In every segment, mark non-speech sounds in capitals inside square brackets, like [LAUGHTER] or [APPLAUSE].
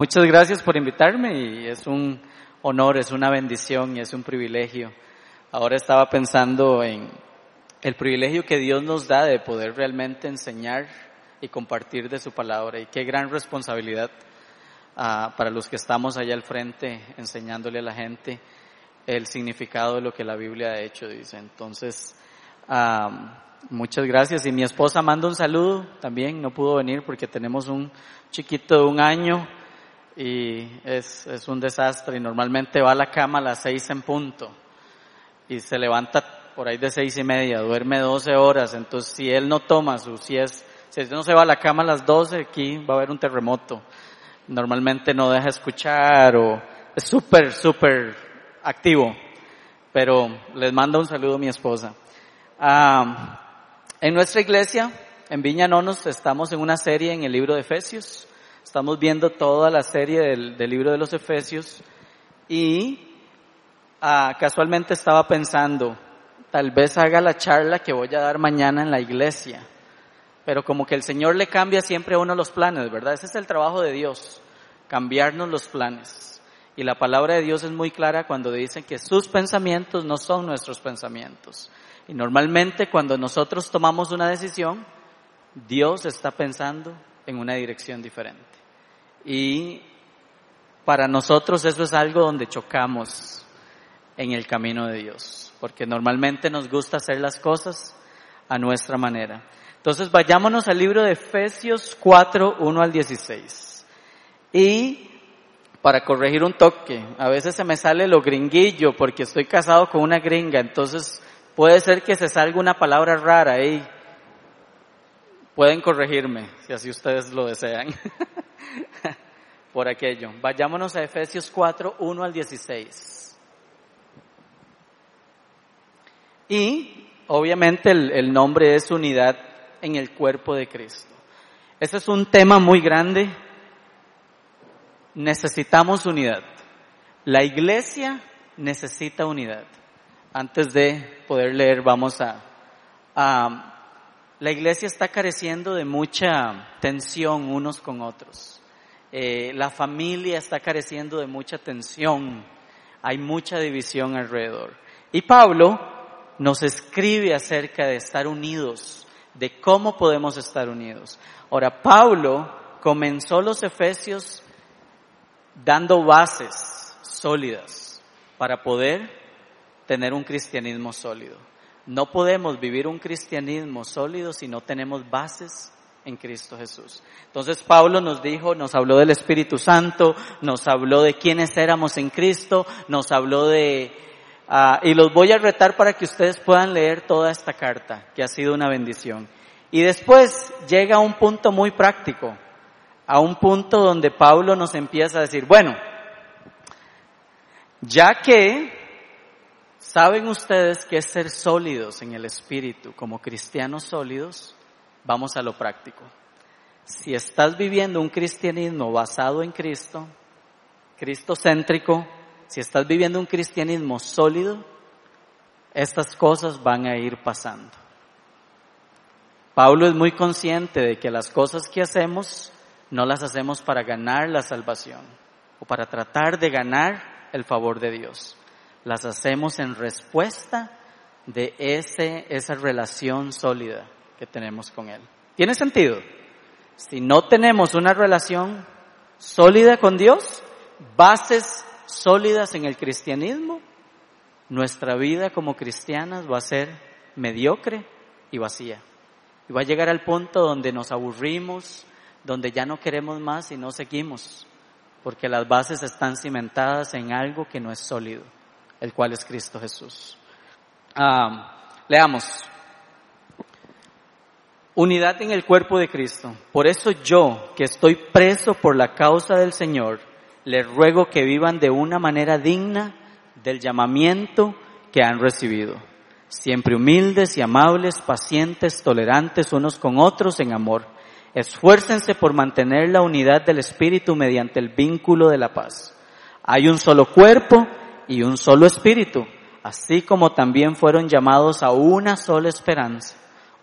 Muchas gracias por invitarme y es un honor, es una bendición y es un privilegio. Ahora estaba pensando en el privilegio que Dios nos da de poder realmente enseñar y compartir de su palabra y qué gran responsabilidad uh, para los que estamos allá al frente enseñándole a la gente el significado de lo que la Biblia ha hecho, dice. Entonces, uh, muchas gracias y mi esposa manda un saludo también, no pudo venir porque tenemos un chiquito de un año y es, es un desastre y normalmente va a la cama a las seis en punto y se levanta por ahí de seis y media, duerme doce horas, entonces si él no toma su si es, si él no se va a la cama a las doce, aquí va a haber un terremoto. Normalmente no deja escuchar o es súper, súper activo, pero les mando un saludo a mi esposa. Ah, en nuestra iglesia, en Viña Nonos, estamos en una serie en el libro de Efesios. Estamos viendo toda la serie del, del libro de los Efesios y ah, casualmente estaba pensando, tal vez haga la charla que voy a dar mañana en la iglesia, pero como que el Señor le cambia siempre a uno los planes, ¿verdad? Ese es el trabajo de Dios, cambiarnos los planes. Y la palabra de Dios es muy clara cuando dice que sus pensamientos no son nuestros pensamientos. Y normalmente cuando nosotros tomamos una decisión, Dios está pensando en una dirección diferente. Y para nosotros eso es algo donde chocamos en el camino de Dios, porque normalmente nos gusta hacer las cosas a nuestra manera. Entonces vayámonos al libro de Efesios 4, 1 al 16. Y para corregir un toque, a veces se me sale lo gringuillo porque estoy casado con una gringa, entonces puede ser que se salga una palabra rara ahí. Pueden corregirme si así ustedes lo desean. [LAUGHS] por aquello. Vayámonos a Efesios 4, 1 al 16. Y obviamente el, el, nombre es unidad en el cuerpo de Cristo. Ese es un tema muy grande. Necesitamos unidad. La iglesia necesita unidad. Antes de poder leer, vamos a, a la iglesia está careciendo de mucha tensión unos con otros. Eh, la familia está careciendo de mucha tensión, hay mucha división alrededor. Y Pablo nos escribe acerca de estar unidos, de cómo podemos estar unidos. Ahora, Pablo comenzó los Efesios dando bases sólidas para poder tener un cristianismo sólido. No podemos vivir un cristianismo sólido si no tenemos bases en Cristo Jesús. Entonces Pablo nos dijo, nos habló del Espíritu Santo, nos habló de quiénes éramos en Cristo, nos habló de, uh, y los voy a retar para que ustedes puedan leer toda esta carta, que ha sido una bendición. Y después llega a un punto muy práctico, a un punto donde Pablo nos empieza a decir, bueno, ya que saben ustedes que es ser sólidos en el Espíritu, como cristianos sólidos, vamos a lo práctico. Si estás viviendo un cristianismo basado en Cristo, Cristo céntrico, si estás viviendo un cristianismo sólido, estas cosas van a ir pasando. Pablo es muy consciente de que las cosas que hacemos no las hacemos para ganar la salvación o para tratar de ganar el favor de Dios. Las hacemos en respuesta de ese, esa relación sólida que tenemos con Él. ¿Tiene sentido? Si no tenemos una relación sólida con Dios, bases sólidas en el cristianismo, nuestra vida como cristianas va a ser mediocre y vacía. Y va a llegar al punto donde nos aburrimos, donde ya no queremos más y no seguimos, porque las bases están cimentadas en algo que no es sólido, el cual es Cristo Jesús. Leamos. Unidad en el cuerpo de Cristo. Por eso yo, que estoy preso por la causa del Señor, les ruego que vivan de una manera digna del llamamiento que han recibido. Siempre humildes y amables, pacientes, tolerantes unos con otros en amor. Esfuércense por mantener la unidad del Espíritu mediante el vínculo de la paz. Hay un solo cuerpo y un solo Espíritu, así como también fueron llamados a una sola esperanza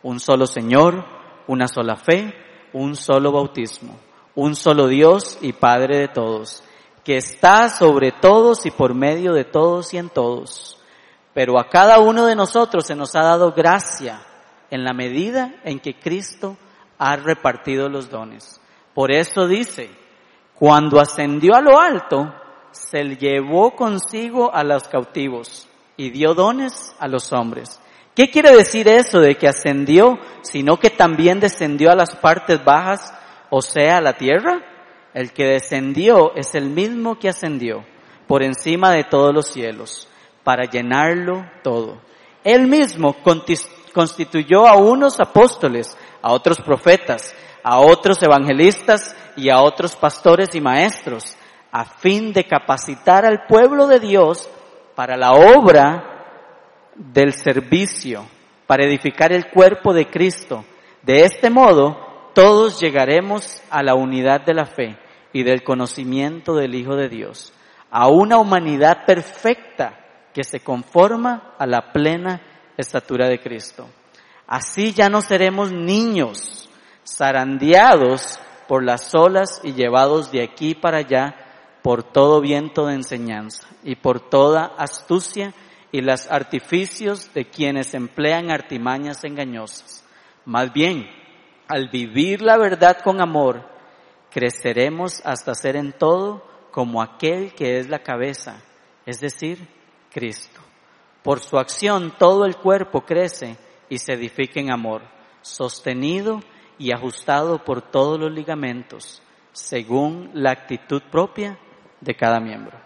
un solo Señor, una sola fe, un solo bautismo, un solo Dios y Padre de todos, que está sobre todos y por medio de todos y en todos. Pero a cada uno de nosotros se nos ha dado gracia en la medida en que Cristo ha repartido los dones. Por eso dice, cuando ascendió a lo alto, se llevó consigo a los cautivos y dio dones a los hombres. ¿Qué quiere decir eso de que ascendió, sino que también descendió a las partes bajas, o sea, a la tierra? El que descendió es el mismo que ascendió por encima de todos los cielos, para llenarlo todo. Él mismo constituyó a unos apóstoles, a otros profetas, a otros evangelistas y a otros pastores y maestros, a fin de capacitar al pueblo de Dios para la obra del servicio para edificar el cuerpo de Cristo. De este modo, todos llegaremos a la unidad de la fe y del conocimiento del Hijo de Dios, a una humanidad perfecta que se conforma a la plena estatura de Cristo. Así ya no seremos niños, zarandeados por las olas y llevados de aquí para allá por todo viento de enseñanza y por toda astucia y los artificios de quienes emplean artimañas engañosas. Más bien, al vivir la verdad con amor, creceremos hasta ser en todo como aquel que es la cabeza, es decir, Cristo. Por su acción todo el cuerpo crece y se edifica en amor, sostenido y ajustado por todos los ligamentos, según la actitud propia de cada miembro.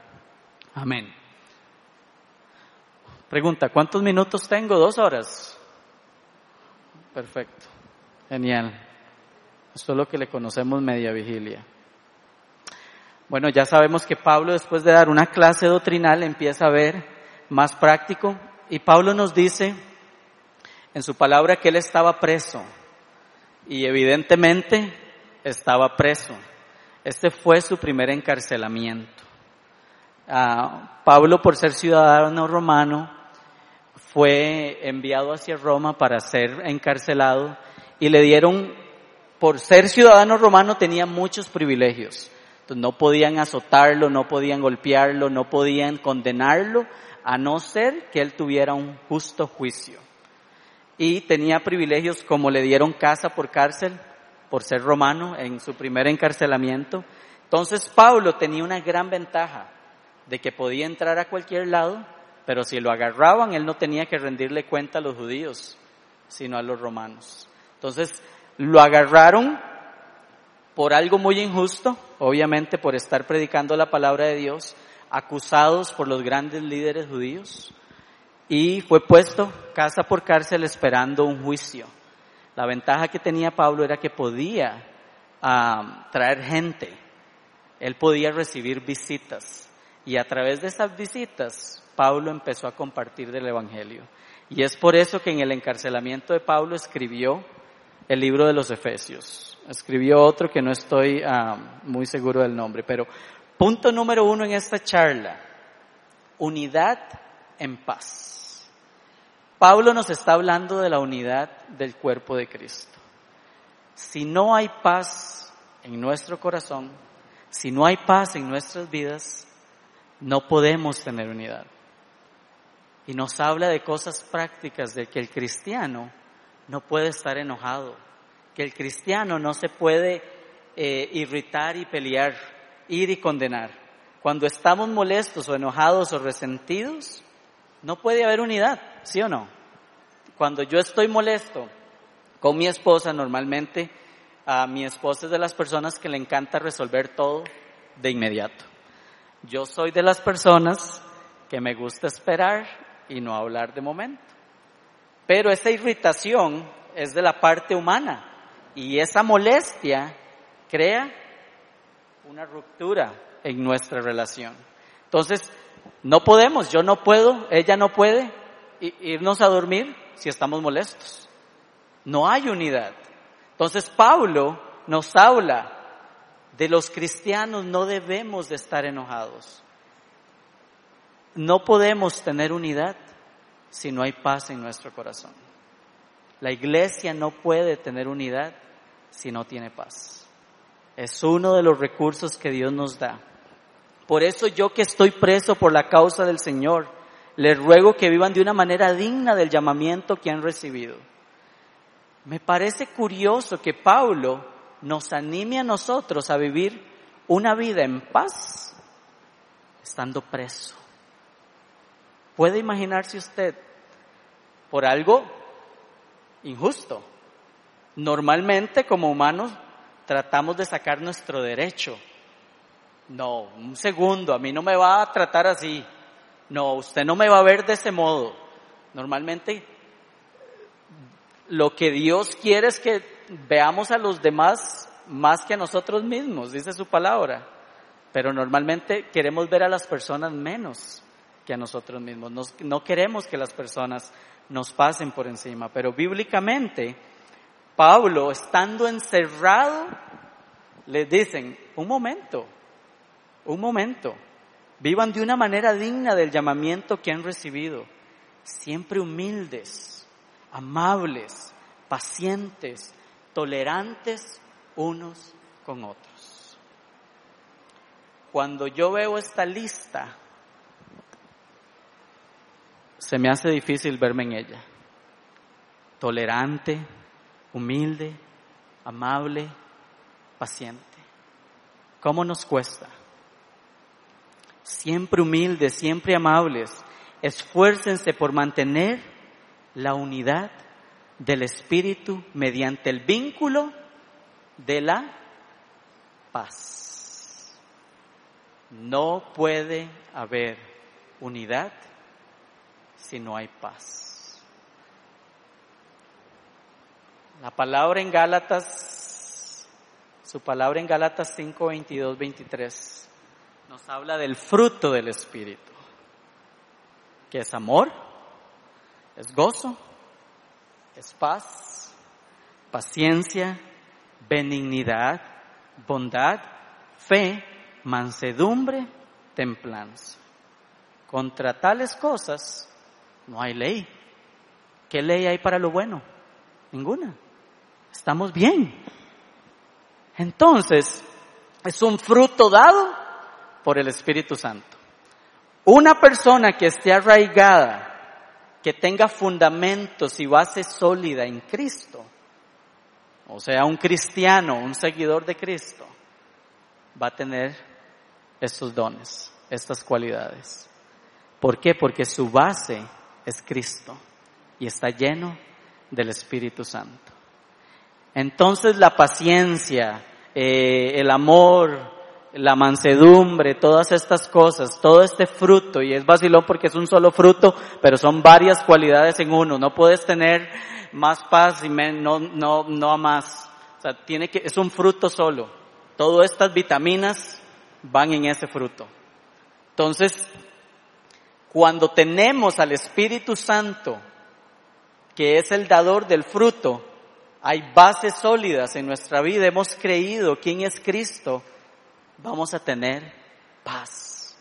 Amén. Pregunta, ¿cuántos minutos tengo? ¿Dos horas? Perfecto. Genial. Esto es lo que le conocemos media vigilia. Bueno, ya sabemos que Pablo después de dar una clase doctrinal empieza a ver más práctico y Pablo nos dice en su palabra que él estaba preso y evidentemente estaba preso. Este fue su primer encarcelamiento. Ah, Pablo, por ser ciudadano romano, fue enviado hacia Roma para ser encarcelado y le dieron, por ser ciudadano romano, tenía muchos privilegios. No podían azotarlo, no podían golpearlo, no podían condenarlo, a no ser que él tuviera un justo juicio. Y tenía privilegios como le dieron casa por cárcel, por ser romano, en su primer encarcelamiento. Entonces Pablo tenía una gran ventaja de que podía entrar a cualquier lado pero si lo agarraban, él no tenía que rendirle cuenta a los judíos, sino a los romanos. Entonces, lo agarraron por algo muy injusto, obviamente por estar predicando la palabra de Dios, acusados por los grandes líderes judíos, y fue puesto casa por cárcel esperando un juicio. La ventaja que tenía Pablo era que podía traer gente, él podía recibir visitas, y a través de esas visitas Pablo empezó a compartir del Evangelio. Y es por eso que en el encarcelamiento de Pablo escribió el libro de los Efesios. Escribió otro que no estoy muy seguro del nombre, pero punto número uno en esta charla, unidad en paz. Pablo nos está hablando de la unidad del cuerpo de Cristo. Si no hay paz en nuestro corazón, si no hay paz en nuestras vidas, no podemos tener unidad y nos habla de cosas prácticas de que el cristiano no puede estar enojado, que el cristiano no se puede eh, irritar y pelear, ir y condenar. Cuando estamos molestos o enojados o resentidos, no puede haber unidad, ¿sí o no? Cuando yo estoy molesto con mi esposa, normalmente a mi esposa es de las personas que le encanta resolver todo de inmediato. Yo soy de las personas que me gusta esperar y no hablar de momento. Pero esa irritación es de la parte humana y esa molestia crea una ruptura en nuestra relación. Entonces, no podemos, yo no puedo, ella no puede irnos a dormir si estamos molestos. No hay unidad. Entonces, Pablo nos habla de los cristianos no debemos de estar enojados. No podemos tener unidad si no hay paz en nuestro corazón. La iglesia no puede tener unidad si no tiene paz. Es uno de los recursos que Dios nos da. Por eso yo que estoy preso por la causa del Señor, les ruego que vivan de una manera digna del llamamiento que han recibido. Me parece curioso que Pablo nos anime a nosotros a vivir una vida en paz estando preso. ¿Puede imaginarse usted por algo injusto? Normalmente como humanos tratamos de sacar nuestro derecho. No, un segundo, a mí no me va a tratar así. No, usted no me va a ver de ese modo. Normalmente lo que Dios quiere es que veamos a los demás más que a nosotros mismos, dice su palabra. Pero normalmente queremos ver a las personas menos que a nosotros mismos. no queremos que las personas nos pasen por encima. Pero bíblicamente, Pablo, estando encerrado, les dicen, un momento, un momento, vivan de una manera digna del llamamiento que han recibido, siempre humildes, amables, pacientes, tolerantes unos con otros. Cuando yo veo esta lista, se me hace difícil verme en ella. Tolerante, humilde, amable, paciente. ¿Cómo nos cuesta? Siempre humildes, siempre amables. Esfuércense por mantener la unidad del Espíritu mediante el vínculo de la paz. No puede haber unidad si no hay paz. La palabra en Gálatas, su palabra en Gálatas 5, 22, 23, nos habla del fruto del Espíritu, que es amor, es gozo, es paz, paciencia, benignidad, bondad, fe, mansedumbre, templanza. Contra tales cosas no hay ley. ¿Qué ley hay para lo bueno? Ninguna. Estamos bien. Entonces, es un fruto dado por el Espíritu Santo. Una persona que esté arraigada, que tenga fundamentos y base sólida en Cristo, o sea, un cristiano, un seguidor de Cristo, va a tener estos dones, estas cualidades. ¿Por qué? Porque su base es Cristo y está lleno del Espíritu Santo. Entonces la paciencia, eh, el amor, la mansedumbre, todas estas cosas, todo este fruto, y es vacilón porque es un solo fruto, pero son varias cualidades en uno. No puedes tener más paz y no, no, no más. O sea, tiene que, es un fruto solo. Todas estas vitaminas van en ese fruto. Entonces, cuando tenemos al Espíritu Santo, que es el dador del fruto, hay bases sólidas en nuestra vida, hemos creído quién es Cristo, vamos a tener paz.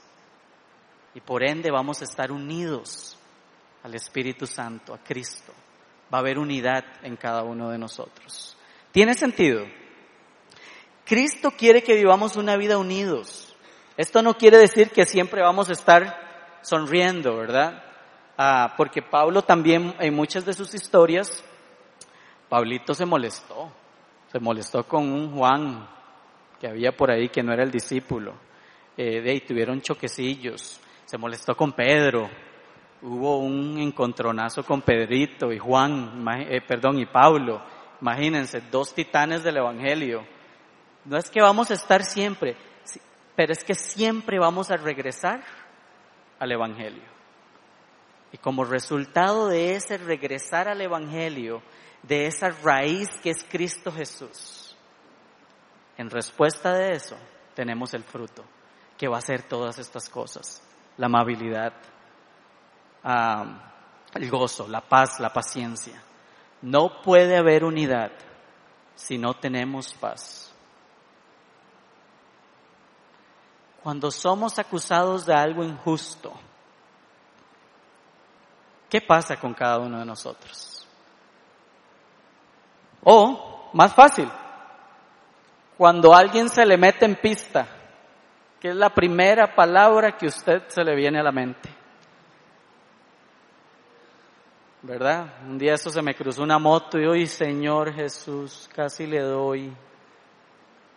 Y por ende vamos a estar unidos al Espíritu Santo, a Cristo. Va a haber unidad en cada uno de nosotros. ¿Tiene sentido? Cristo quiere que vivamos una vida unidos. Esto no quiere decir que siempre vamos a estar sonriendo, ¿verdad? Ah, porque Pablo también en muchas de sus historias, Pablito se molestó, se molestó con un Juan que había por ahí que no era el discípulo, eh, de ahí tuvieron choquecillos, se molestó con Pedro, hubo un encontronazo con Pedrito y Juan, eh, perdón, y Pablo, imagínense, dos titanes del Evangelio. No es que vamos a estar siempre, pero es que siempre vamos a regresar al Evangelio. Y como resultado de ese regresar al Evangelio, de esa raíz que es Cristo Jesús, en respuesta de eso tenemos el fruto que va a ser todas estas cosas. La amabilidad, el gozo, la paz, la paciencia. No puede haber unidad si no tenemos paz. cuando somos acusados de algo injusto, ¿qué pasa con cada uno de nosotros? O, más fácil, Cuando alguien se le mete en pista, ¿qué es la primera palabra que usted se le viene a la mente? ¿Verdad? Un día eso se me cruzó una moto y hoy, Señor Jesús, casi le doy.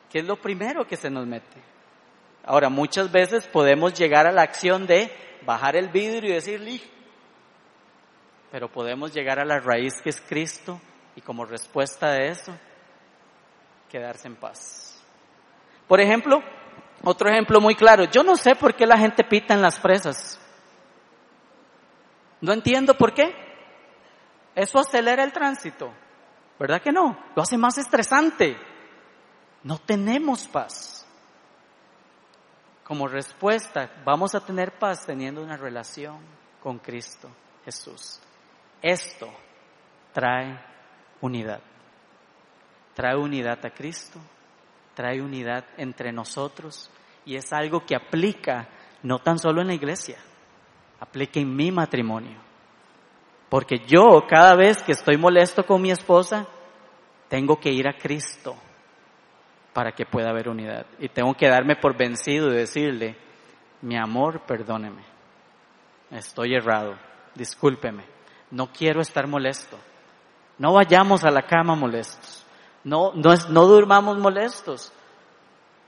¿Qué es lo primero que se nos mete? Ahora, muchas veces podemos llegar a la acción de bajar el vidrio y decirle, pero podemos llegar a la raíz que es Cristo y como respuesta de eso, quedarse en paz. Por ejemplo, otro ejemplo muy claro, yo no sé por qué la gente pita en las presas. No entiendo por qué. Eso acelera el tránsito, ¿verdad que no? Lo hace más estresante. No tenemos paz. Como respuesta, vamos a tener paz teniendo una relación con Cristo Jesús. Esto trae unidad. Trae unidad a Cristo, trae unidad entre nosotros y es algo que aplica no tan solo en la iglesia, aplica en mi matrimonio porque yo cada vez que estoy molesto con mi esposa, tengo que ir a Cristo para que pueda haber unidad. Y tengo que darme por vencido y decirle, mi amor, perdóneme. Estoy errado. Discúlpeme. No quiero estar molesto. No vayamos a la cama molestos. No, no, no durmamos molestos.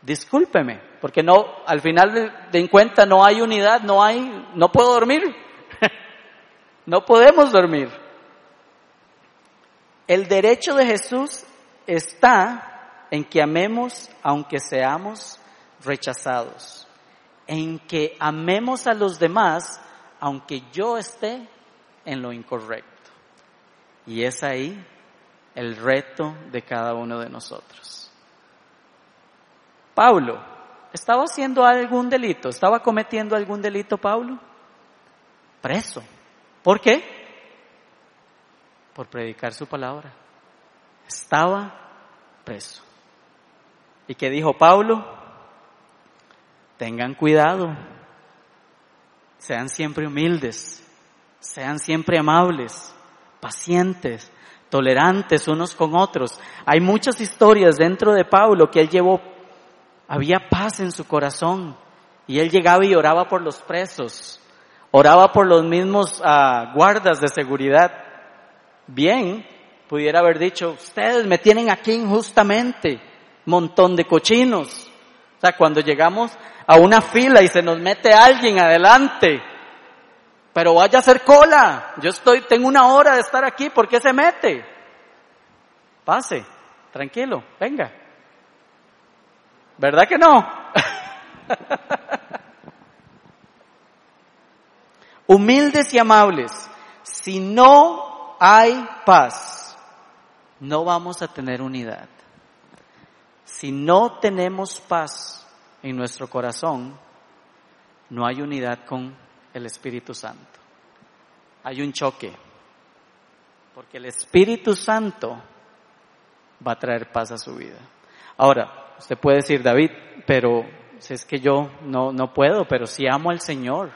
Discúlpeme, porque no, al final de, de en cuenta no hay unidad, no hay, no puedo dormir. [LAUGHS] No podemos dormir. El derecho de Jesús está en que amemos aunque seamos rechazados, en que amemos a los demás aunque yo esté en lo incorrecto. Y es ahí el reto de cada uno de nosotros. Pablo, ¿estaba haciendo algún delito? ¿Estaba cometiendo algún delito Pablo? Preso. ¿Por qué? Por predicar su palabra. Estaba preso. ¿Y qué dijo Pablo? Tengan cuidado. Sean siempre humildes. Sean siempre amables, pacientes, tolerantes unos con otros. Hay muchas historias dentro de Pablo que él llevó. Había paz en su corazón. Y él llegaba y oraba por los presos oraba por los mismos ah, guardas de seguridad. Bien, pudiera haber dicho, ustedes me tienen aquí injustamente, montón de cochinos. O sea, cuando llegamos a una fila y se nos mete alguien adelante, pero vaya a hacer cola, yo estoy, tengo una hora de estar aquí, ¿por qué se mete? Pase, tranquilo, venga. ¿Verdad que no? [LAUGHS] humildes y amables, si no hay paz, no vamos a tener unidad. Si no tenemos paz en nuestro corazón, no hay unidad con el Espíritu Santo. Hay un choque, porque el Espíritu Santo va a traer paz a su vida. Ahora, usted puede decir, David, pero si es que yo no, no puedo, pero si amo al Señor,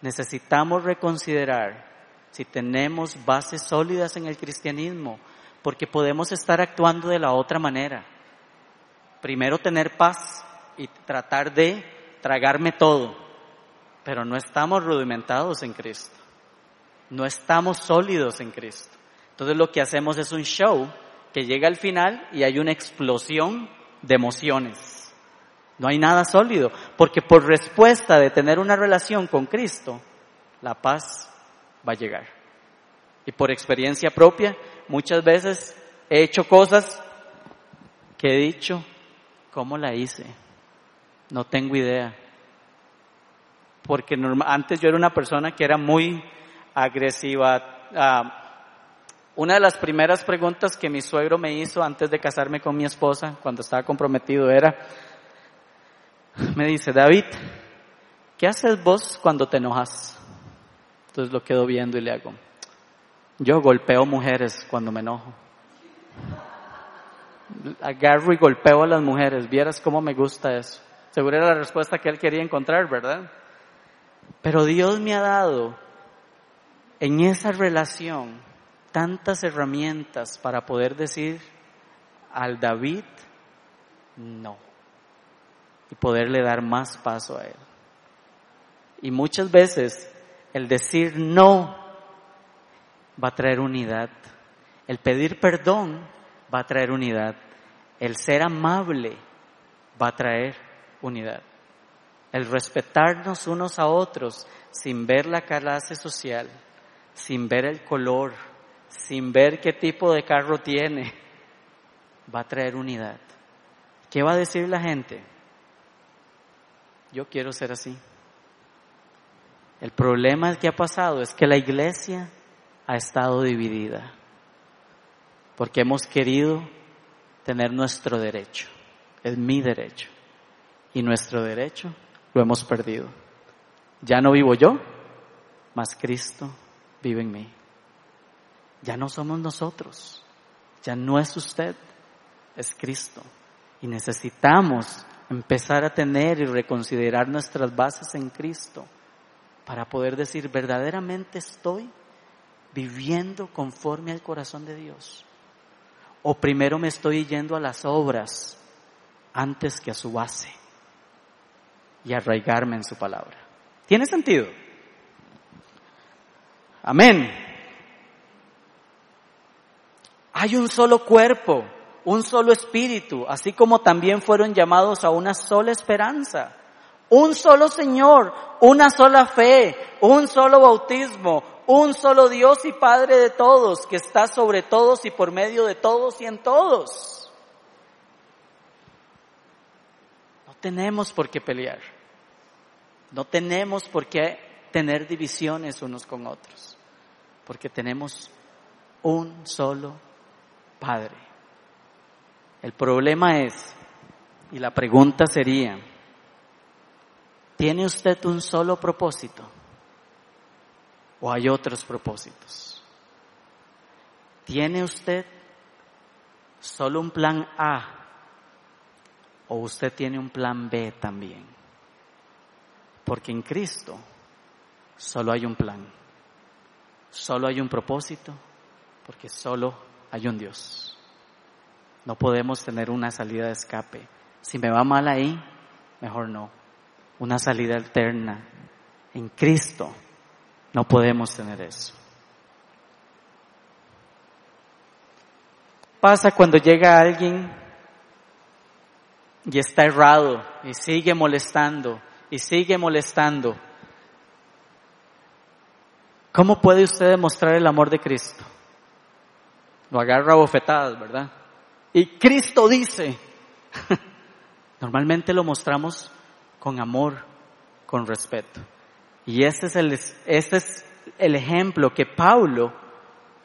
necesitamos reconsiderar si tenemos bases sólidas en el cristianismo, porque podemos estar actuando de la otra manera. Primero tener paz y tratar de tragarme todo, pero no estamos rudimentados en Cristo, no estamos sólidos en Cristo. Entonces lo que hacemos es un show que llega al final y hay una explosión de emociones no hay nada sólido, porque por respuesta de tener una relación con Cristo, la paz va a llegar. Y por experiencia propia, muchas veces he hecho cosas que he dicho, ¿cómo la hice? No tengo idea. Porque antes yo era una persona que era muy agresiva. Ah, una de las primeras preguntas que mi suegro me hizo antes de casarme con mi esposa, cuando estaba comprometido, era, me dice, David, ¿qué haces vos cuando te enojas? Entonces lo quedo viendo y le hago, yo golpeo mujeres cuando me enojo. Agarro y golpeo a las mujeres, vieras cómo me gusta eso. Seguro era la respuesta que él quería encontrar, ¿verdad? Pero Dios me ha dado en esa relación tantas herramientas para poder decir al David no. Y poderle dar más paso a Él. Y muchas veces el decir no va a traer unidad. El pedir perdón va a traer unidad. El ser amable va a traer unidad. El respetarnos unos a otros sin ver la clase social, sin ver el color, sin ver qué tipo de carro tiene, va a traer unidad. ¿Qué va a decir la gente? Yo quiero ser así. El problema que ha pasado es que la iglesia ha estado dividida porque hemos querido tener nuestro derecho. Es mi derecho. Y nuestro derecho lo hemos perdido. Ya no vivo yo, mas Cristo vive en mí. Ya no somos nosotros, ya no es usted, es Cristo. Y necesitamos empezar a tener y reconsiderar nuestras bases en Cristo para poder decir, verdaderamente estoy viviendo conforme al corazón de Dios. O primero me estoy yendo a las obras antes que a su base y arraigarme en su palabra. ¿Tiene sentido? Amén. Hay un solo cuerpo, un solo espíritu, así como también fueron llamados a una sola esperanza. Un solo Señor, una sola fe, un solo bautismo, un solo Dios y Padre de todos, que está sobre todos y por medio de todos y en todos. No tenemos por qué pelear. No tenemos por qué tener divisiones unos con otros, porque tenemos un solo Padre. El problema es, y la pregunta sería, ¿Tiene usted un solo propósito? ¿O hay otros propósitos? ¿Tiene usted solo un plan A? ¿O usted tiene un plan B también? Porque en Cristo solo hay un plan, solo hay un propósito, porque solo hay un Dios. No podemos tener una salida de escape. Si me va mal ahí, mejor no una salida alterna. En Cristo no podemos tener eso. Pasa cuando llega alguien y está errado y sigue molestando y sigue molestando. ¿Cómo puede usted demostrar el amor de Cristo? Lo agarra a bofetadas, ¿verdad? Y Cristo dice, [LAUGHS] normalmente lo mostramos con amor, con respeto. Y este es el, este es el ejemplo que Pablo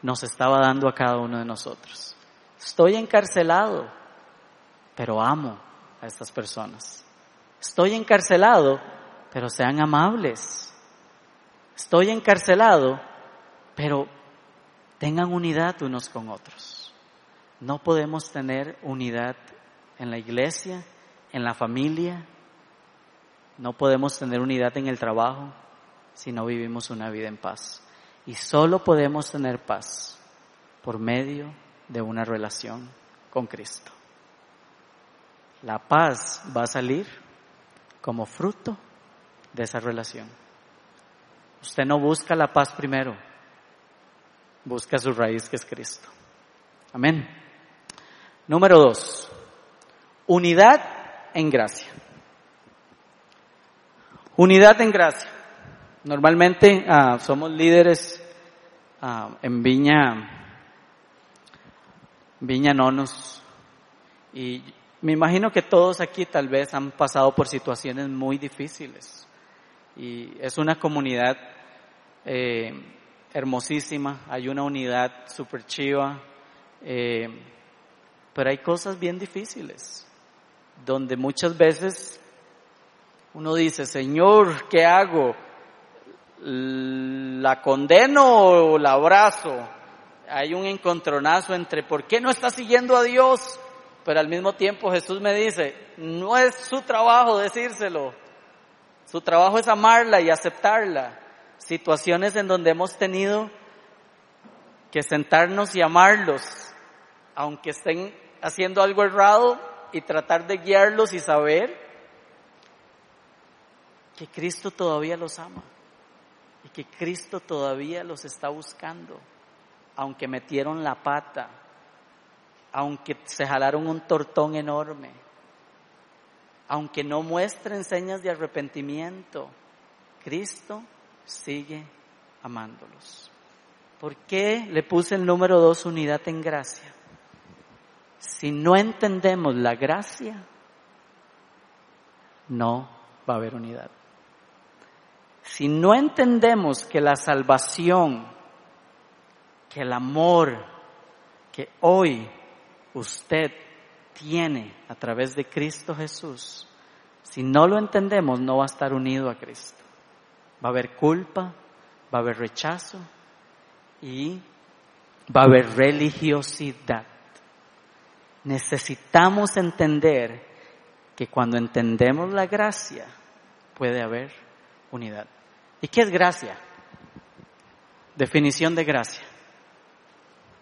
nos estaba dando a cada uno de nosotros. Estoy encarcelado, pero amo a estas personas. Estoy encarcelado, pero sean amables. Estoy encarcelado, pero tengan unidad unos con otros. No podemos tener unidad en la iglesia, en la familia, no podemos tener unidad en el trabajo si no vivimos una vida en paz. Y solo podemos tener paz por medio de una relación con Cristo. La paz va a salir como fruto de esa relación. Usted no busca la paz primero, busca su raíz que es Cristo. Amén. Número dos, unidad en gracia. Unidad en gracia. Normalmente ah, somos líderes ah, en Viña, Viña Nonos. Y me imagino que todos aquí tal vez han pasado por situaciones muy difíciles. Y es una comunidad eh, hermosísima, hay una unidad super chiva, eh, pero hay cosas bien difíciles, donde muchas veces uno dice, Señor, ¿qué hago? ¿La condeno o la abrazo? Hay un encontronazo entre por qué no está siguiendo a Dios, pero al mismo tiempo Jesús me dice, no es su trabajo decírselo, su trabajo es amarla y aceptarla. Situaciones en donde hemos tenido que sentarnos y amarlos, aunque estén haciendo algo errado, y tratar de guiarlos y saber que Cristo todavía los ama y que Cristo todavía los está buscando, aunque metieron la pata, aunque se jalaron un tortón enorme, aunque no muestren señas de arrepentimiento, Cristo sigue amándolos. ¿Por qué le puse el número dos, unidad en gracia? Si no entendemos la gracia, no va a haber unidad. Si no entendemos que la salvación, que el amor que hoy usted tiene a través de Cristo Jesús, si no lo entendemos, no va a estar unido a Cristo. Va a haber culpa, va a haber rechazo y va a haber religiosidad. Necesitamos entender que cuando entendemos la gracia puede haber unidad. ¿Y qué es gracia? Definición de gracia.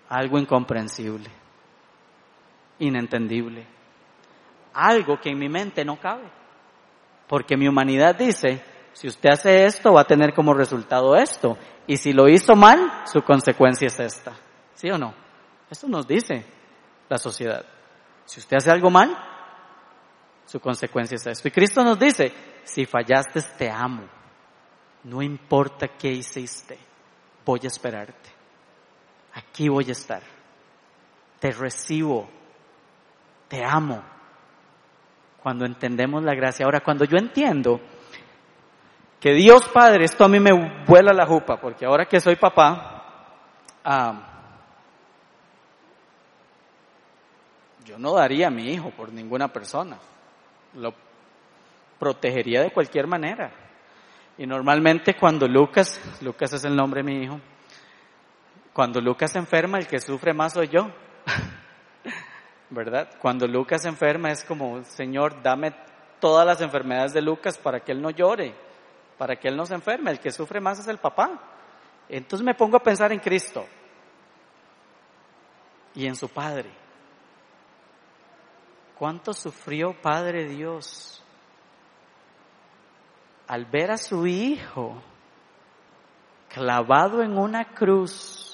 Algo incomprensible, inentendible, algo que en mi mente no cabe. Porque mi humanidad dice, si usted hace esto, va a tener como resultado esto. Y si lo hizo mal, su consecuencia es esta. ¿Sí o no? Esto nos dice la sociedad. Si usted hace algo mal, su consecuencia es esto. Y Cristo nos dice, si fallaste, te amo. No importa qué hiciste, voy a esperarte. Aquí voy a estar. Te recibo. Te amo. Cuando entendemos la gracia. Ahora, cuando yo entiendo que Dios Padre, esto a mí me vuela la jupa, porque ahora que soy papá, yo no daría a mi hijo por ninguna persona. Lo protegería de cualquier manera. Y normalmente cuando Lucas, Lucas es el nombre de mi hijo, cuando Lucas se enferma, el que sufre más soy yo. [LAUGHS] ¿Verdad? Cuando Lucas enferma es como, Señor, dame todas las enfermedades de Lucas para que él no llore para que él no se enferme. El que sufre más es el papá. Entonces me pongo a pensar en Cristo y en su Padre. ¿Cuánto sufrió Padre Dios al ver a su Hijo clavado en una cruz,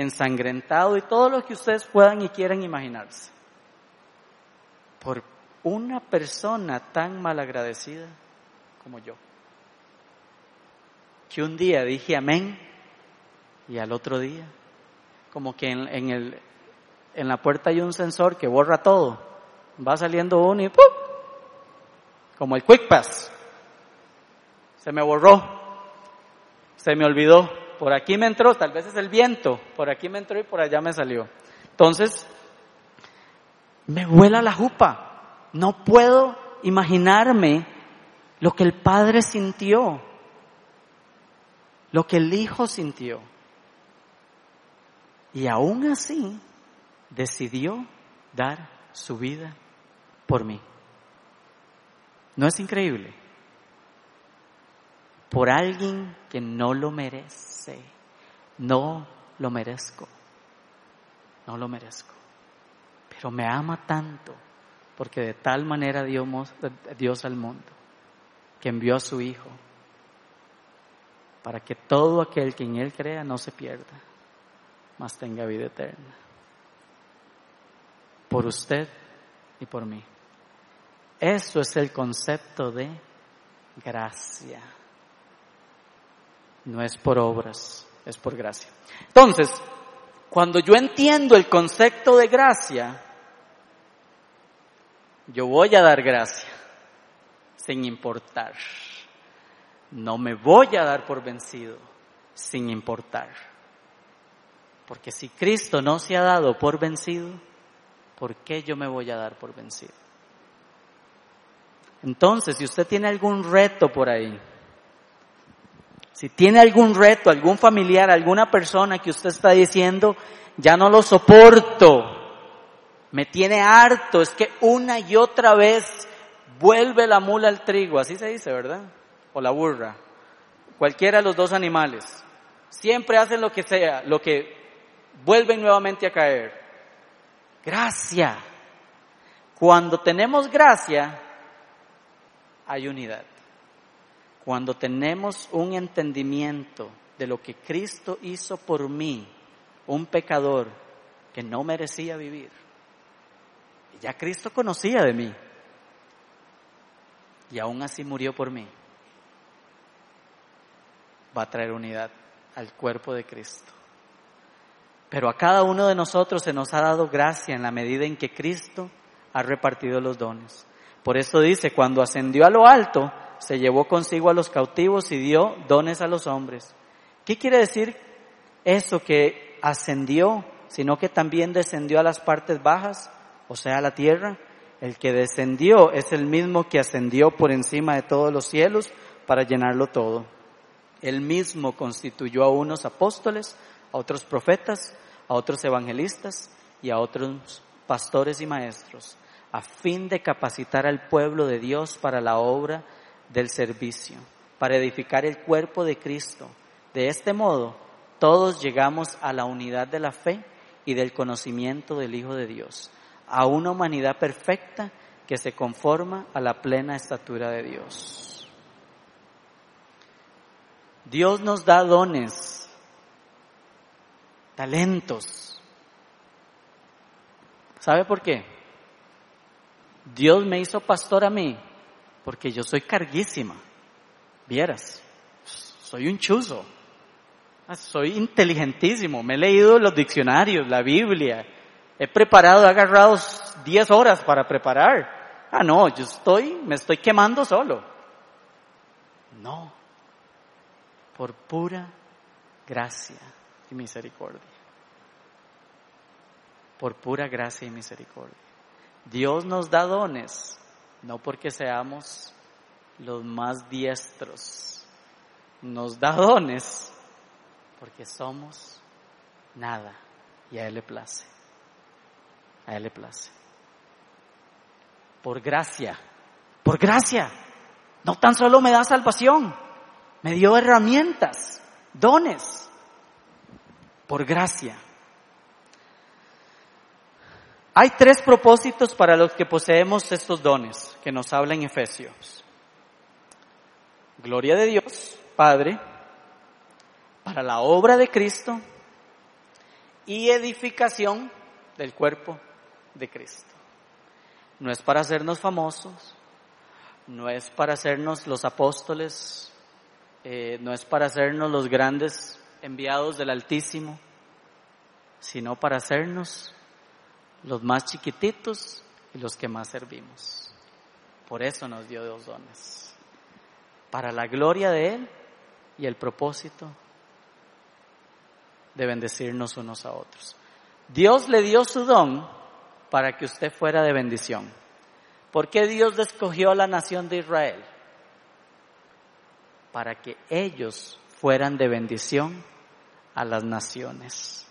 ensangrentado y todo lo que ustedes puedan y quieran imaginarse? Por una persona tan malagradecida como yo que un día dije amén y al otro día, como que en, el, en la puerta hay un sensor que borra todo. Va saliendo uno y ¡pum! Como el Quick Pass. Se me borró. Se me olvidó. Por aquí me entró, tal vez es el viento. Por aquí me entró y por allá me salió. Entonces, me vuela la jupa. No puedo imaginarme lo que el Padre sintió lo que el Hijo sintió. Y aún así decidió dar su vida por mí. ¿No es increíble? Por alguien que no lo merece. No lo merezco. No lo merezco. Pero me ama tanto porque de tal manera dio Dios al mundo que envió a su Hijo para que todo aquel que en Él crea no se pierda, mas tenga vida eterna. Por usted y por mí. Eso es el concepto de gracia. No es por obras, es por gracia. Entonces, cuando yo entiendo el concepto de gracia, yo voy a dar gracia, sin importar. No me voy a dar por vencido sin importar. Porque si Cristo no se ha dado por vencido, ¿por qué yo me voy a dar por vencido? Entonces, si usted tiene algún reto por ahí, si tiene algún reto, algún familiar, alguna persona que usted está diciendo, ya no lo soporto, me tiene harto, es que una y otra vez vuelve la mula al trigo, así se dice, ¿verdad? o la burra, cualquiera de los dos animales, siempre hacen lo que sea, lo que vuelven nuevamente a caer. Gracia. Cuando tenemos gracia, hay unidad. Cuando tenemos un entendimiento de lo que Cristo hizo por mí, un pecador que no merecía vivir. Ya Cristo conocía de mí y aún así murió por mí. Va a traer unidad al cuerpo de Cristo. Pero a cada uno de nosotros se nos ha dado gracia en la medida en que Cristo ha repartido los dones. Por eso dice, cuando ascendió a lo alto, se llevó consigo a los cautivos y dio dones a los hombres. ¿Qué quiere decir eso que ascendió, sino que también descendió a las partes bajas, o sea, a la tierra? El que descendió es el mismo que ascendió por encima de todos los cielos para llenarlo todo. Él mismo constituyó a unos apóstoles, a otros profetas, a otros evangelistas y a otros pastores y maestros, a fin de capacitar al pueblo de Dios para la obra del servicio, para edificar el cuerpo de Cristo. De este modo, todos llegamos a la unidad de la fe y del conocimiento del Hijo de Dios, a una humanidad perfecta que se conforma a la plena estatura de Dios. Dios nos da dones, talentos. ¿Sabe por qué? Dios me hizo pastor a mí porque yo soy carguísima. Vieras, soy un chuzo. Soy inteligentísimo. Me he leído los diccionarios, la Biblia. He preparado, he agarrado 10 horas para preparar. Ah, no, yo estoy, me estoy quemando solo. No. Por pura gracia y misericordia. Por pura gracia y misericordia. Dios nos da dones, no porque seamos los más diestros. Nos da dones porque somos nada y a Él le place. A Él le place. Por gracia, por gracia. No tan solo me da salvación, me dio herramientas, dones, por gracia. Hay tres propósitos para los que poseemos estos dones que nos habla en Efesios. Gloria de Dios, Padre, para la obra de Cristo y edificación del cuerpo de Cristo. No es para hacernos famosos, no es para hacernos los apóstoles, eh, no es para hacernos los grandes enviados del Altísimo, sino para hacernos los más chiquititos y los que más servimos. Por eso nos dio dos dones, para la gloria de Él y el propósito de bendecirnos unos a otros. Dios le dio su don para que usted fuera de bendición. ¿Por qué Dios escogió a la nación de Israel? Para que ellos fueran de bendición a las naciones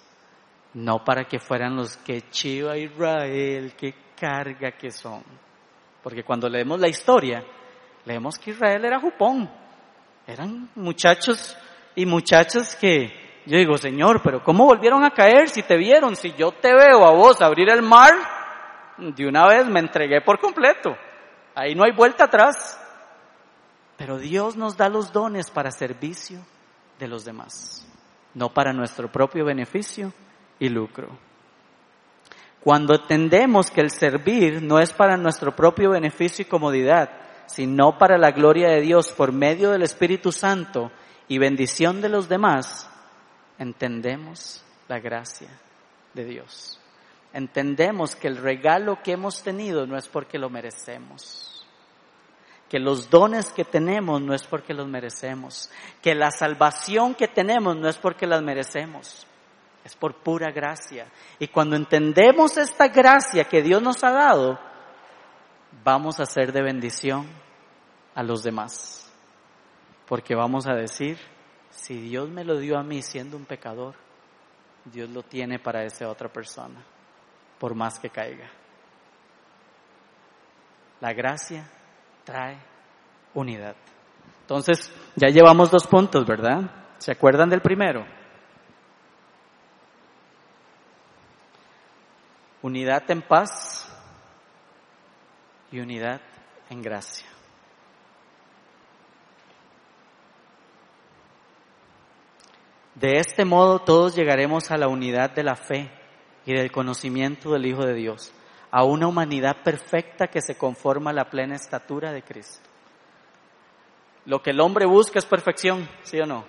no para que fueran los que chiva Israel, que carga que son. Porque cuando leemos la historia, leemos que Israel era jupón. Eran muchachos y muchachas que, yo digo, Señor, pero ¿cómo volvieron a caer si te vieron? Si yo te veo a vos abrir el mar, de una vez me entregué por completo. Ahí no hay vuelta atrás. Pero Dios nos da los dones para servicio de los demás, no para nuestro propio beneficio, y lucro. Cuando entendemos que el servir no es para nuestro propio beneficio y comodidad, sino para la gloria de Dios por medio del Espíritu Santo y bendición de los demás, entendemos la gracia de Dios. Entendemos que el regalo que hemos tenido no es porque lo merecemos, que los dones que tenemos no es porque los merecemos, que la salvación que tenemos no es porque las merecemos, es por pura gracia. Y cuando entendemos esta gracia que Dios nos ha dado, vamos a ser de bendición a los demás. Porque vamos a decir, si Dios me lo dio a mí siendo un pecador, Dios lo tiene para esa otra persona, por más que caiga. La gracia trae unidad. Entonces, ya llevamos dos puntos, ¿verdad? ¿Se acuerdan del primero? Unidad en paz y unidad en gracia. De este modo todos llegaremos a la unidad de la fe y del conocimiento del Hijo de Dios, a una humanidad perfecta que se conforma a la plena estatura de Cristo. Lo que el hombre busca es perfección, ¿sí o no?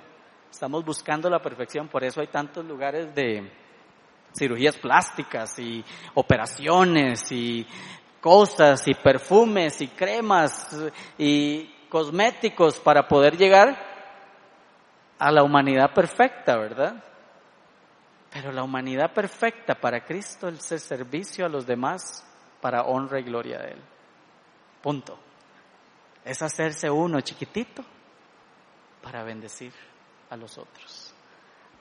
Estamos buscando la perfección, por eso hay tantos lugares de cirugías plásticas y operaciones y cosas y perfumes y cremas y cosméticos para poder llegar a la humanidad perfecta, ¿verdad? Pero la humanidad perfecta para Cristo es el servicio a los demás para honra y gloria de Él. Punto. Es hacerse uno chiquitito para bendecir a los otros.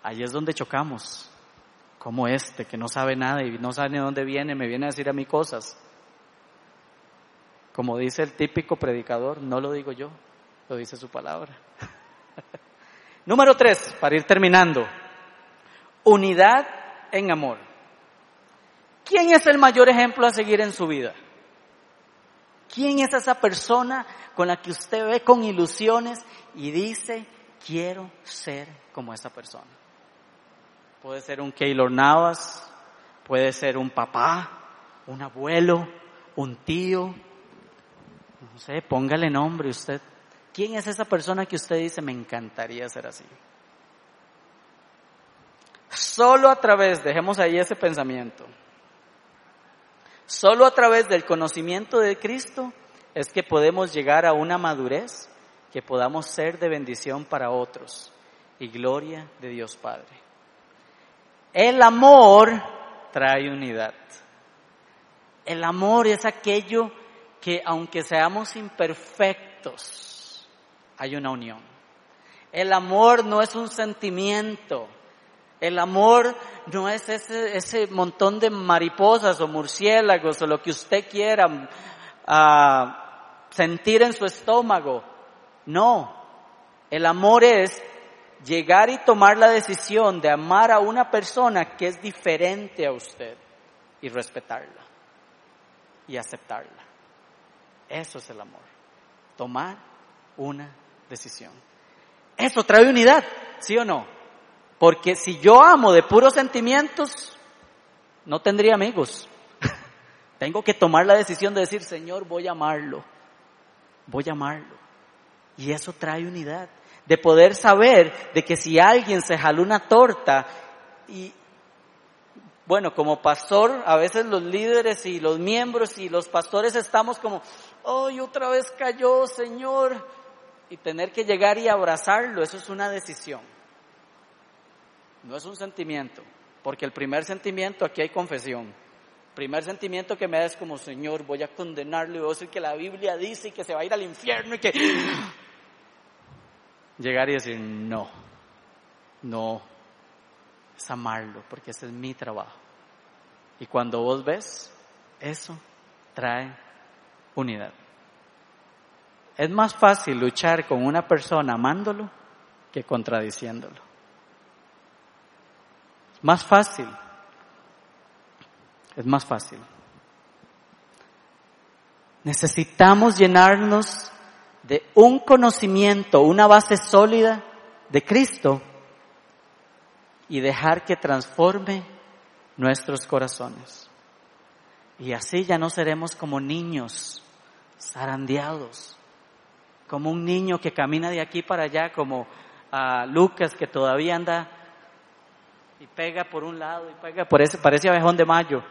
Ahí es donde chocamos, como este que no sabe nada y no sabe de dónde viene, me viene a decir a mí cosas. Como dice el típico predicador, no lo digo yo, lo dice su palabra. [LAUGHS] Número tres, para ir terminando, unidad en amor. ¿Quién es el mayor ejemplo a seguir en su vida? ¿Quién es esa persona con la que usted ve con ilusiones y dice, quiero ser como esa persona? Puede ser un Keylor Navas, puede ser un papá, un abuelo, un tío, no sé, póngale nombre usted. ¿Quién es esa persona que usted dice, me encantaría ser así? Solo a través, dejemos ahí ese pensamiento, solo a través del conocimiento de Cristo es que podemos llegar a una madurez que podamos ser de bendición para otros y gloria de Dios Padre. El amor trae unidad. El amor es aquello que aunque seamos imperfectos, hay una unión. El amor no es un sentimiento. El amor no es ese, ese montón de mariposas o murciélagos o lo que usted quiera uh, sentir en su estómago. No. El amor es llegar y tomar la decisión de amar a una persona que es diferente a usted y respetarla y aceptarla. Eso es el amor. Tomar una decisión. Eso trae unidad, ¿sí o no? Porque si yo amo de puros sentimientos, no tendría amigos. [LAUGHS] Tengo que tomar la decisión de decir, Señor, voy a amarlo. Voy a amarlo. Y eso trae unidad. De poder saber de que si alguien se jaló una torta y bueno, como pastor, a veces los líderes y los miembros y los pastores estamos como, ¡ay, otra vez cayó, Señor! Y tener que llegar y abrazarlo, eso es una decisión. No es un sentimiento, porque el primer sentimiento, aquí hay confesión. Primer sentimiento que me da es como, Señor, voy a condenarlo y voy a decir que la Biblia dice que se va a ir al infierno y que... Llegar y decir, no, no, es amarlo, porque ese es mi trabajo. Y cuando vos ves, eso trae unidad. Es más fácil luchar con una persona amándolo que contradiciéndolo. Es más fácil. Es más fácil. Necesitamos llenarnos de un conocimiento, una base sólida de Cristo y dejar que transforme nuestros corazones. Y así ya no seremos como niños zarandeados, como un niño que camina de aquí para allá, como a Lucas que todavía anda y pega por un lado y pega por ese, parece abejón de mayo.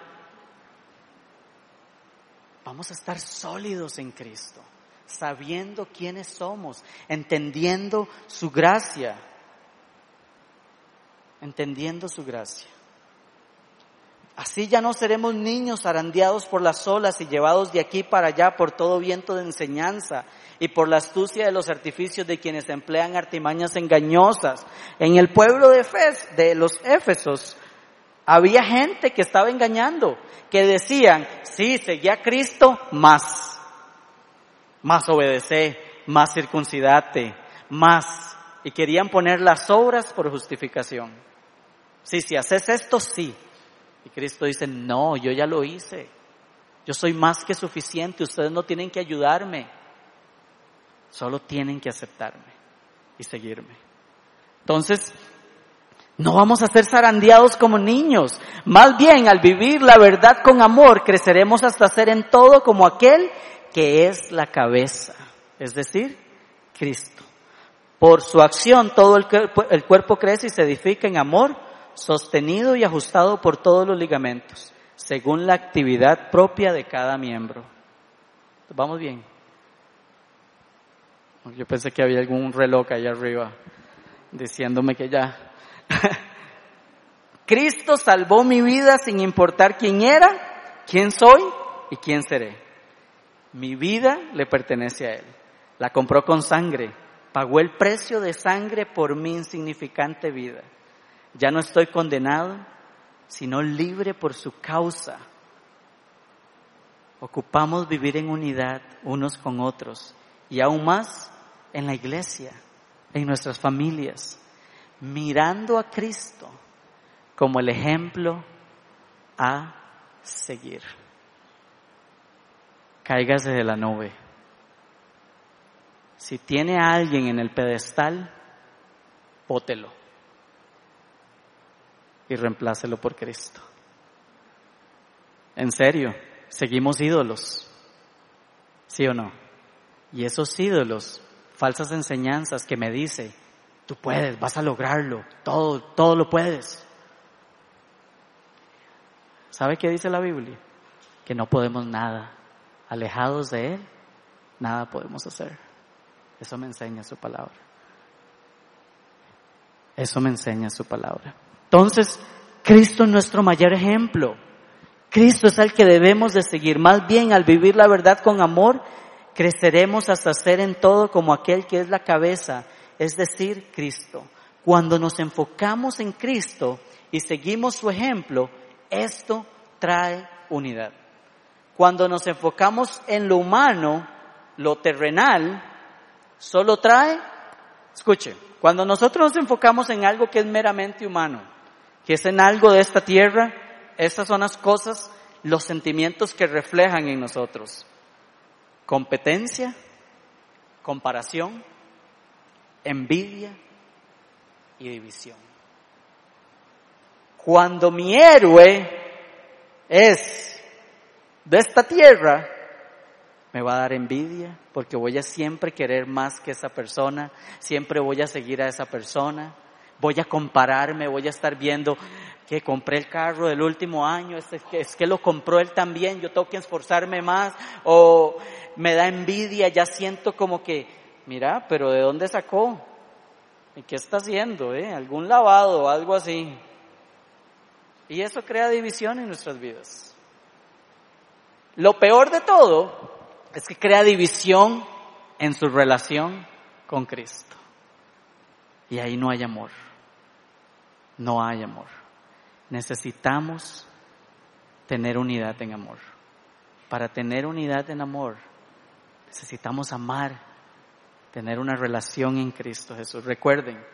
Vamos a estar sólidos en Cristo, sabiendo quiénes somos, entendiendo su gracia, entendiendo su gracia. Así ya no seremos niños arandeados por las olas y llevados de aquí para allá por todo viento de enseñanza y por la astucia de los artificios de quienes emplean artimañas engañosas. En el pueblo de, de los Éfesos había gente que estaba engañando, que decían, sí, seguía Cristo, más, más obedece, más circuncidate, más, y querían poner las obras por justificación. Sí, si haces esto, sí. Y Cristo dice, no, yo ya lo hice. Yo soy más que suficiente, ustedes no tienen que ayudarme, solo tienen que aceptarme y seguirme. Entonces, no vamos a ser zarandeados como niños. Más bien, al vivir la verdad con amor, creceremos hasta ser en todo como aquel que es la cabeza, es decir, Cristo. Por su acción todo el cuerpo, crece y se edifica en amor, sostenido y ajustado por todos los ligamentos, según la actividad propia de cada miembro. ¿Vamos bien? Yo pensé que había algún reloj allá arriba diciéndome que ya. [LAUGHS] Cristo salvó mi vida sin importar quién era, quién soy y quién seré. Mi vida le pertenece a Él. La compró con sangre, pagó el precio de sangre por mi insignificante vida. Ya no estoy condenado, sino libre por su causa. Ocupamos vivir en unidad unos con otros y aún más en la iglesia, en nuestras familias, mirando a Cristo como el ejemplo a seguir. Cáigase de la nube. Si tiene a alguien en el pedestal, pótelo y reemplácelo por Cristo. En serio, seguimos ídolos, ¿sí o no? Y esos ídolos, falsas enseñanzas que me dice, tú puedes, vas a lograrlo, todo, todo lo puedes. ¿Sabe qué dice la Biblia? Que no podemos nada. Alejados de Él, nada podemos hacer. Eso me enseña su palabra. Eso me enseña su palabra. Entonces, Cristo es nuestro mayor ejemplo. Cristo es el que debemos de seguir. Más bien, al vivir la verdad con amor, creceremos hasta ser en todo como aquel que es la cabeza, es decir, Cristo. Cuando nos enfocamos en Cristo y seguimos su ejemplo, esto trae unidad. Cuando nos enfocamos en lo humano, lo terrenal, solo trae, escuche, cuando nosotros nos enfocamos en algo que es meramente humano, que es en algo de esta tierra, estas son las cosas, los sentimientos que reflejan en nosotros. Competencia, comparación, envidia y división. Cuando mi héroe es de esta tierra, me va a dar envidia porque voy a siempre querer más que esa persona, siempre voy a seguir a esa persona, voy a compararme, voy a estar viendo que compré el carro del último año, es que, es que lo compró él también, yo tengo que esforzarme más, o me da envidia, ya siento como que, mira, pero ¿de dónde sacó? ¿Y qué está haciendo? Eh? ¿Algún lavado o algo así? Y eso crea división en nuestras vidas. Lo peor de todo es que crea división en su relación con Cristo. Y ahí no hay amor. No hay amor. Necesitamos tener unidad en amor. Para tener unidad en amor, necesitamos amar, tener una relación en Cristo Jesús. Recuerden,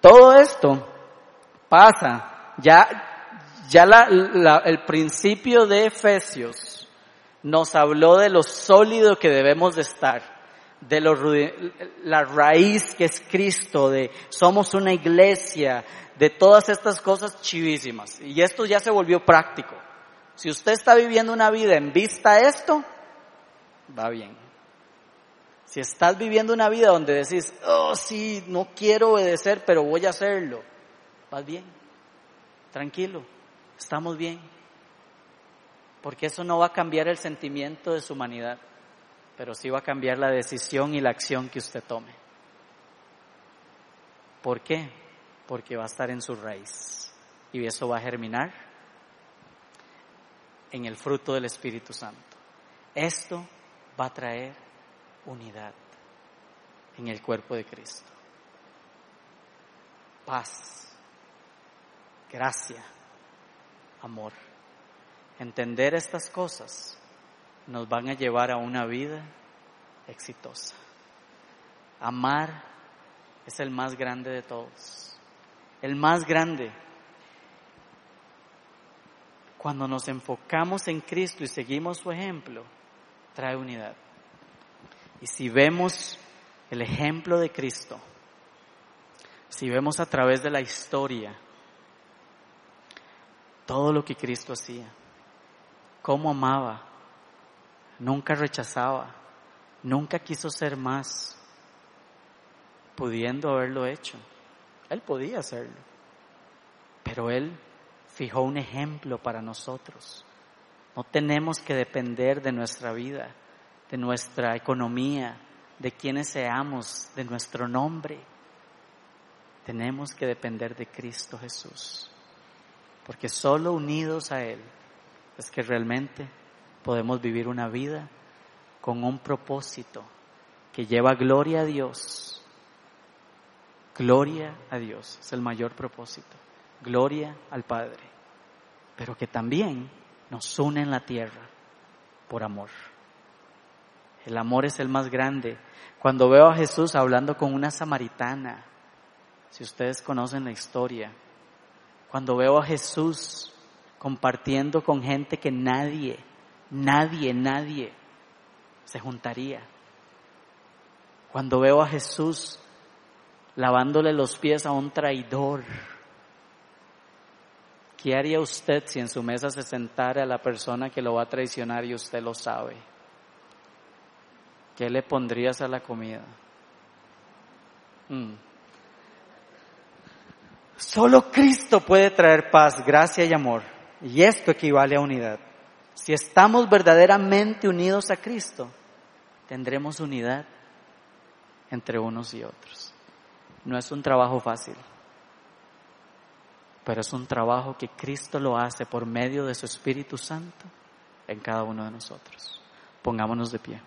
todo esto pasa, ya, ya el principio de Efesios nos habló de lo sólido que debemos de estar, de lo, la raíz que es Cristo, de somos una iglesia, de todas estas cosas chivísimas. Y esto ya se volvió práctico. Si usted está viviendo una vida en vista a esto, va bien. Si estás viviendo una vida donde decís, oh sí, no quiero obedecer, pero voy a hacerlo, vas bien, tranquilo, estamos bien porque eso no va a cambiar el sentimiento de su humanidad, pero sí va a cambiar la decisión y la acción que usted tome. ¿Por qué? Porque va a estar en su raíz y eso va a germinar en el fruto del Espíritu Santo. Esto va a traer unidad en el cuerpo de Cristo. Paz, gracia, amor. Entender estas cosas nos van a llevar a una vida exitosa. Amar es el más grande de todos. El más grande. cuando nos enfocamos en Cristo y seguimos su ejemplo, trae unidad. Y si vemos el ejemplo de Cristo, si vemos a través de la historia todo lo que Cristo hacía, cómo amaba, nunca rechazaba, nunca quiso ser más, pudiendo haberlo hecho. Él podía hacerlo, pero Él fijó un ejemplo para nosotros. No tenemos que depender de nuestra vida, de nuestra economía, de quienes seamos, de nuestro nombre. Tenemos que depender de Cristo Jesús, porque solo unidos a Él es que realmente podemos vivir una vida con un propósito que lleva gloria a Dios. Gloria a Dios es el mayor propósito. Gloria al Padre. Pero que también nos une en la tierra por amor. El amor es el más grande. Cuando veo a Jesús hablando con una samaritana, si ustedes conocen la historia, cuando veo a Jesús compartiendo con gente que nadie, nadie, nadie se juntaría. Cuando veo a Jesús lavándole los pies a un traidor, ¿qué haría usted si en su mesa se sentara la persona que lo va a traicionar y usted lo sabe? ¿Qué le pondrías a la comida? Mm. Solo Cristo puede traer paz, gracia y amor. Y esto equivale a unidad. Si estamos verdaderamente unidos a Cristo, tendremos unidad entre unos y otros. No es un trabajo fácil, pero es un trabajo que Cristo lo hace por medio de su Espíritu Santo en cada uno de nosotros. Pongámonos de pie.